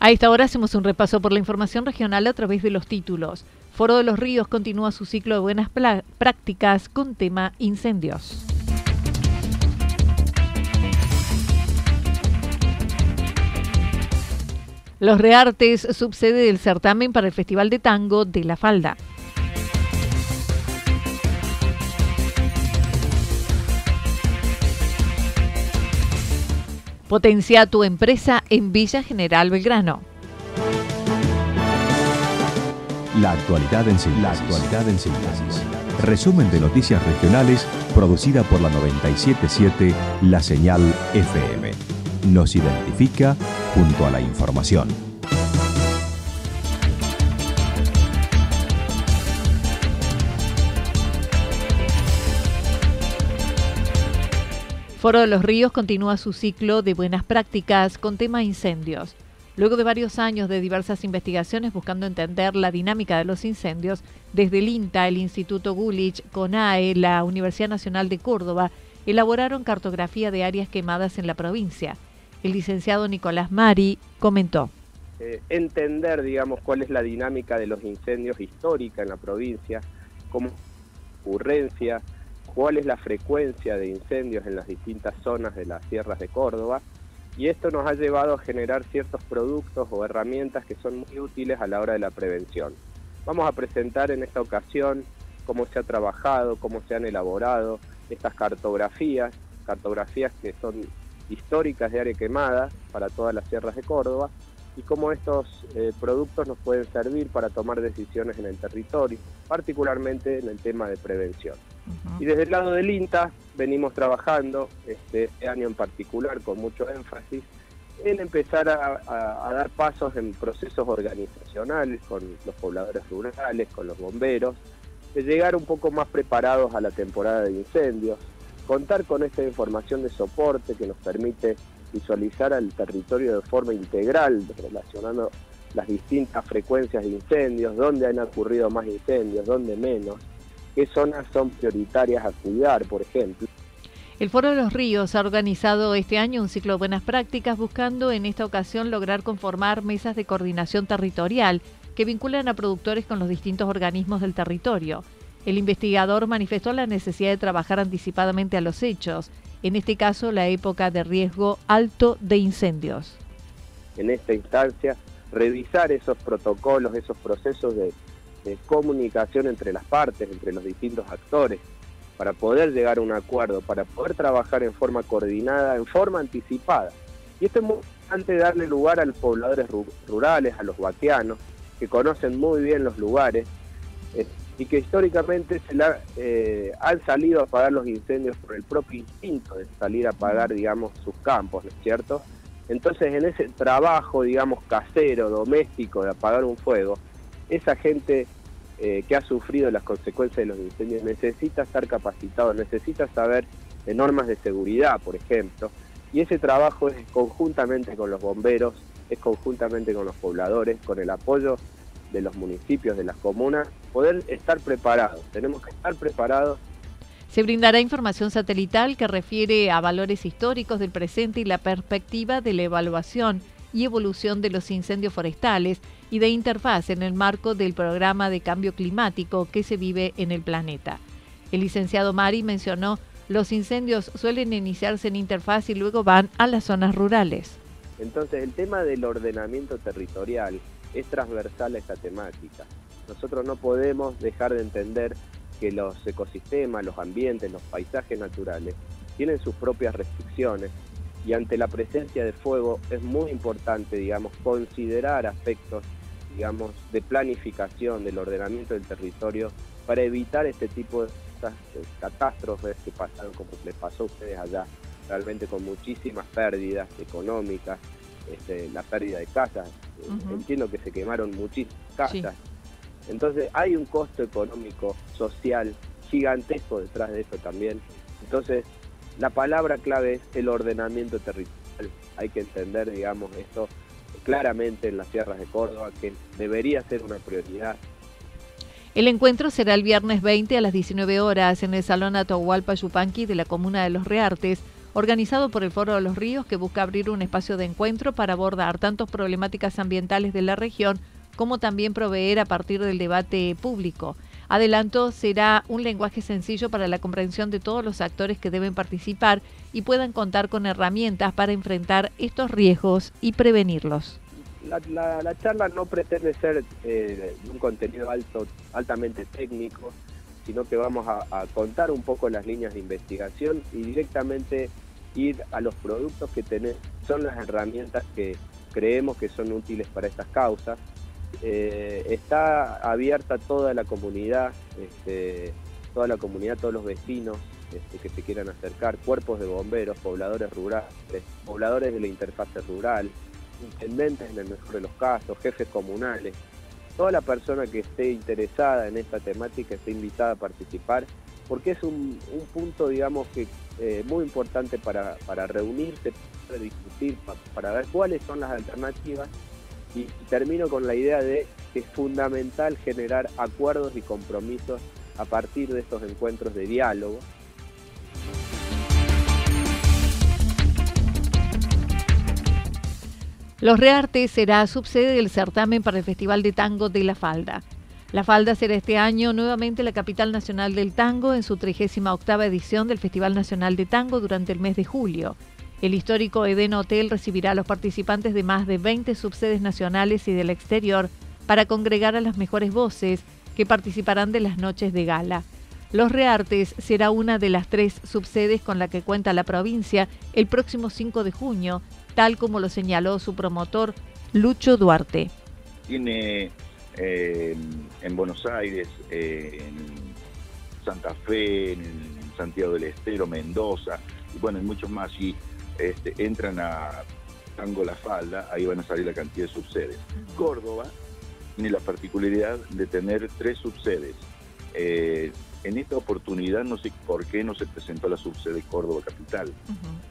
A esta hora hacemos un repaso por la información regional a través de los títulos. Foro de los Ríos continúa su ciclo de buenas prácticas con tema incendios. Los Reartes subsede el certamen para el Festival de Tango de La Falda. Potencia tu empresa en Villa General Belgrano. La actualidad en síntesis. Resumen de noticias regionales producida por la 977 La Señal FM. Nos identifica junto a la información. Foro de los Ríos continúa su ciclo de buenas prácticas con tema incendios. Luego de varios años de diversas investigaciones buscando entender la dinámica de los incendios, desde el INTA, el Instituto Gulich, CONAE, la Universidad Nacional de Córdoba, elaboraron cartografía de áreas quemadas en la provincia. El licenciado Nicolás Mari comentó. Eh, entender, digamos, cuál es la dinámica de los incendios histórica en la provincia, como ocurrencia, cuál es la frecuencia de incendios en las distintas zonas de las sierras de Córdoba y esto nos ha llevado a generar ciertos productos o herramientas que son muy útiles a la hora de la prevención. Vamos a presentar en esta ocasión cómo se ha trabajado, cómo se han elaborado estas cartografías, cartografías que son históricas de área quemada para todas las sierras de Córdoba y cómo estos eh, productos nos pueden servir para tomar decisiones en el territorio, particularmente en el tema de prevención. Y desde el lado del INTA venimos trabajando, este, este, año en particular, con mucho énfasis, en empezar a, dar pasos en procesos organizacionales con los pobladores rurales, con los bomberos, de llegar un poco más preparados a la temporada de incendios, contar con esta información de soporte que nos permite visualizar al territorio de forma integral, relacionando las distintas frecuencias de incendios, dónde han ocurrido más incendios, dónde menos, qué zonas son prioritarias a cuidar, por ejemplo. El Foro de los Ríos ha organizado este año un ciclo de buenas prácticas buscando en esta ocasión lograr conformar mesas de coordinación territorial que vinculan a productores con los distintos organismos del territorio. El investigador manifestó la necesidad de trabajar anticipadamente a los hechos, en este caso la época de riesgo alto de incendios. En esta instancia, revisar esos protocolos, esos procesos de comunicación entre las partes, entre los distintos actores, para poder llegar a un acuerdo, para poder trabajar en forma coordinada, en forma anticipada. Y esto es muy importante darle lugar a los pobladores rurales, a los vaqueanos, que conocen muy bien los lugares eh, y que históricamente se eh, han salido a apagar los incendios por el propio instinto de salir a apagar, digamos, sus campos, ¿no es cierto? Entonces, en ese trabajo, digamos, casero, doméstico de apagar un fuego, esa gente eh, que ha sufrido las consecuencias de los incendios necesita estar capacitado, necesita saber de normas de seguridad, por ejemplo, y ese trabajo es conjuntamente con los bomberos, es conjuntamente con los pobladores, con el apoyo de los municipios, de las comunas, poder estar preparados. Tenemos que estar preparados Se brindará información satelital que refiere a valores históricos del presente y la perspectiva de la evaluación y evolución de los incendios forestales y de interfaz en el marco del programa de cambio climático que se vive en el planeta. El licenciado Mari mencionó los incendios suelen iniciarse en interfaz y luego van a las zonas rurales. Entonces el tema del ordenamiento territorial es transversal a esta temática. Nosotros no podemos dejar de entender que los ecosistemas, los ambientes, los paisajes naturales tienen sus propias restricciones y ante la presencia de fuego es muy importante, digamos, considerar aspectos, digamos, de planificación del ordenamiento del territorio para evitar este tipo de catástrofes que pasaron como les pasó a ustedes allá, realmente con muchísimas pérdidas económicas, este, la pérdida de casas, entiendo que se quemaron muchísimas casas. Entonces hay un costo económico, social, gigantesco detrás de esto también. Entonces, la palabra clave es el ordenamiento territorial. Hay que entender, digamos, esto claramente en las tierras de Córdoba, que debería ser una prioridad el encuentro será el viernes 20 a las 19 horas en el Salón Atahualpa Yupanqui de la Comuna de Los Reartes, organizado por el Foro de los Ríos, que busca abrir un espacio de encuentro para abordar tantas problemáticas ambientales de la región como también proveer a partir del debate público. Adelanto, será un lenguaje sencillo para la comprensión de todos los actores que deben participar y puedan contar con herramientas para enfrentar estos riesgos y prevenirlos la, charla no pretende ser eh, un contenido alto, altamente técnico, sino que vamos a, contar un poco las líneas de investigación y directamente ir a los productos que tenemos, son las herramientas que creemos que son útiles para estas causas. Eh, está abierta toda la comunidad, este, toda la comunidad, todos los vecinos este, que se quieran acercar, cuerpos de bomberos, pobladores rurales, pobladores de la interfase rural, intendentes en el mejor de los casos, jefes comunales. Toda la persona que esté interesada en esta temática esté invitada a participar porque es un, punto, digamos, que eh, muy importante para, reunirse, para discutir, para, ver cuáles son las alternativas. Y termino con la idea de que es fundamental generar acuerdos y compromisos a partir de estos encuentros de diálogo Los Reartes será subsede del certamen para el Festival de Tango de La Falda. La Falda será este año nuevamente la capital nacional del tango en su 38 edición del Festival Nacional de Tango durante el mes de julio. El histórico Eden Hotel recibirá a los participantes de más de 20 subsedes nacionales y del exterior para congregar a las mejores voces que participarán de las noches de gala. Los Reartes será una de las tres subsedes con la que cuenta la provincia el próximo 5 de junio tal como lo señaló su promotor Lucho Duarte. Tiene eh, en Buenos Aires, en Santa Fe, en Santiago del Estero, Mendoza, y bueno, muchos más. Y este, entran a Tango La Falda, ahí van a salir la cantidad de subsedes. Córdoba tiene la particularidad de tener tres subsedes. Eh, en esta oportunidad no sé por qué no se presentó la subsede Córdoba Capital,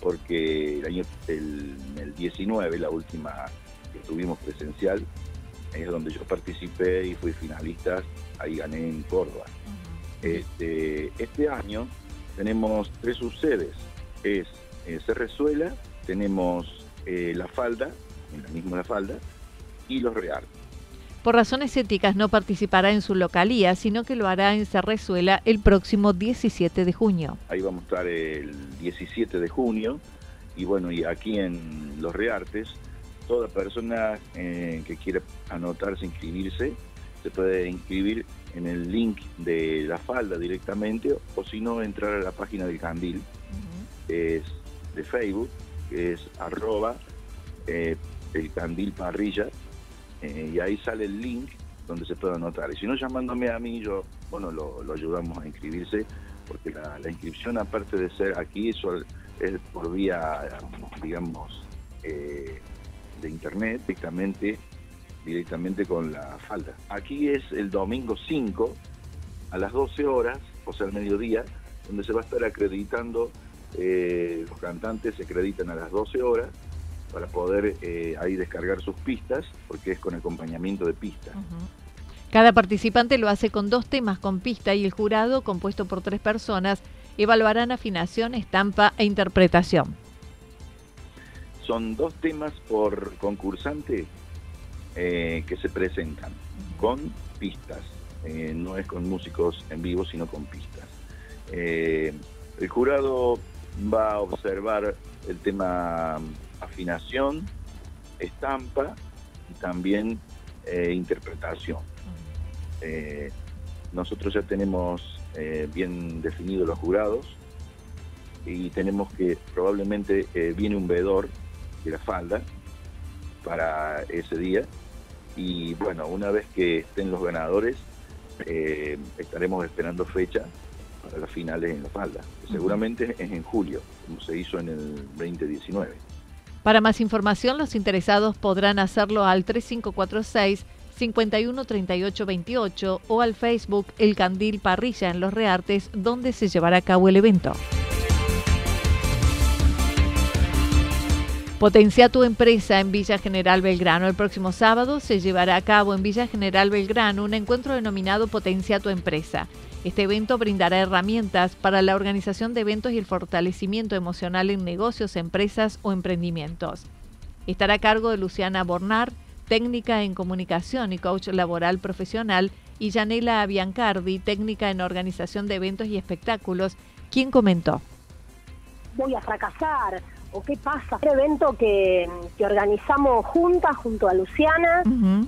porque el año el, 19, la última que tuvimos presencial, es donde yo participé y fui finalista, ahí gané en Córdoba. este, este año tenemos tres subsedes, es eh, Cerrezuela, tenemos eh, La Falda, en la misma La Falda, y Los Reales. Por razones éticas no participará en su localía, sino que lo hará en Cerrezuela el próximo 17 de junio. Ahí vamos a estar el 17 de junio y bueno, y aquí en Los Reartes, toda persona eh, que quiera anotarse, inscribirse, se puede inscribir en el link de la falda directamente o si no entrar a la página del Candil, es de Facebook, que es arroba eh, el Candil Parrilla eh, y ahí sale el link donde se puede anotar. Y si no, llamándome a mí, yo, bueno, lo, ayudamos a inscribirse, porque la, inscripción, aparte de ser aquí, eso es por vía, digamos, eh, de internet, directamente, directamente con la falda. Aquí es el domingo 5 a las 12 horas, o sea, al mediodía, donde se va a estar acreditando, eh, los cantantes se acreditan a las 12 horas para poder eh, ahí descargar sus pistas, porque es con acompañamiento de pistas. Cada participante lo hace con dos temas con pista y el jurado, compuesto por tres personas, Evaluarán afinación, estampa e interpretación. Son dos temas por concursante eh, que se presentan con pistas. Eh, no es con músicos en vivo, sino con pistas. Eh, el jurado va a observar el tema afinación, estampa y también interpretación. nosotros ya tenemos bien definidos los jurados y tenemos que probablemente viene un veedor de la falda para ese día y bueno, una vez que estén los ganadores, eh, estaremos esperando fecha para las finales en La Falda. Seguramente es en julio, como se hizo en el 2019. Para más información, los interesados podrán hacerlo al 3546 513828 o al Facebook El Candil Parrilla en Los Reartes, donde se llevará a cabo el evento. Potencia tu empresa en Villa General Belgrano. El próximo sábado se llevará a cabo en Villa General Belgrano un encuentro denominado Potencia tu empresa. Este evento brindará herramientas para la organización de eventos y el fortalecimiento emocional en negocios, empresas o emprendimientos. Estará a cargo de Luciana Bornar, técnica en comunicación y coach laboral profesional, y Yanela Biancardi, técnica en organización de eventos y espectáculos, quien comentó. Voy a fracasar qué pasa. Un evento que, organizamos juntas junto a Luciana.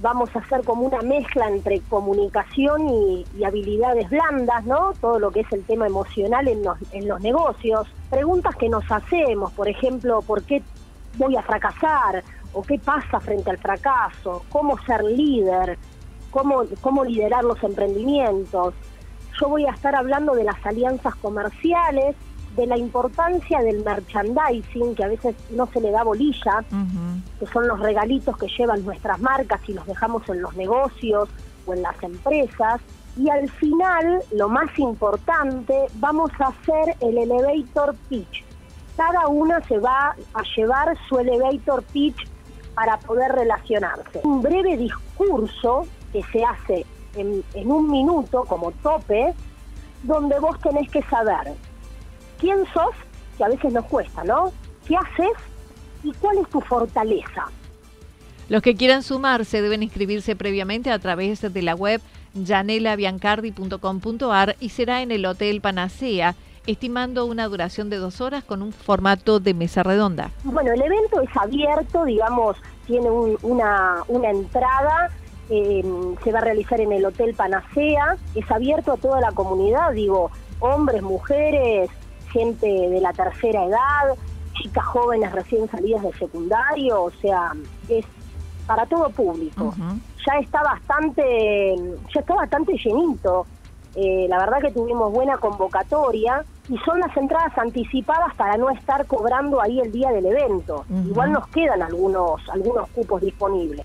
Vamos a hacer como una mezcla entre comunicación y, habilidades blandas, ¿no? Todo lo que es el tema emocional en los, en los negocios. Preguntas que nos hacemos, por ejemplo, ¿por qué voy a fracasar? ¿O qué pasa frente al fracaso? ¿Cómo ser líder? ¿Cómo, cómo liderar los emprendimientos? Yo voy a estar hablando de las alianzas comerciales de la importancia del merchandising, que a veces no se le da bolilla, que son los regalitos que llevan nuestras marcas y los dejamos en los negocios o en las empresas. Y al final, lo más importante, vamos a hacer el elevator pitch. Cada una se va a llevar su elevator pitch para poder relacionarse. Un breve discurso que se hace en, en un minuto como tope, donde vos tenés que saber quién sos, que a veces nos cuesta, ¿no? ¿Qué haces y cuál es tu fortaleza? Los que quieran sumarse deben inscribirse previamente a través de la web janelabiancardi.com.ar y será en el Hotel Panacea, estimando una duración de dos horas con un formato de mesa redonda. Bueno, el evento es abierto, digamos, tiene una, una entrada eh, se va a realizar en el Hotel Panacea, es abierto a toda la comunidad, digo, hombres, mujeres, gente de la tercera edad, chicas jóvenes recién salidas de secundario, o sea, es para todo público. Ya está bastante, ya está bastante llenito. Eh, la verdad que tuvimos buena convocatoria y son las entradas anticipadas para no estar cobrando ahí el día del evento. Igual nos quedan algunos, algunos cupos disponibles.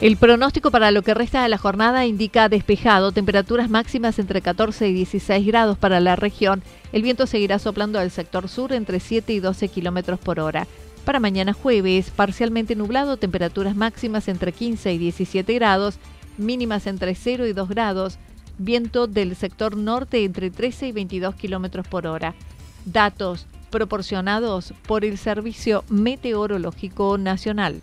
El pronóstico para lo que resta de la jornada indica despejado, temperaturas máximas entre 14 y 16 grados para la región. El viento seguirá soplando del sector sur entre 7 y 12 kilómetros por hora. Para mañana jueves, parcialmente nublado, temperaturas máximas entre 15 y 17 grados, mínimas entre 0 y 2 grados, viento del sector norte entre 13 y 22 kilómetros por hora. Datos proporcionados por el Servicio Meteorológico Nacional.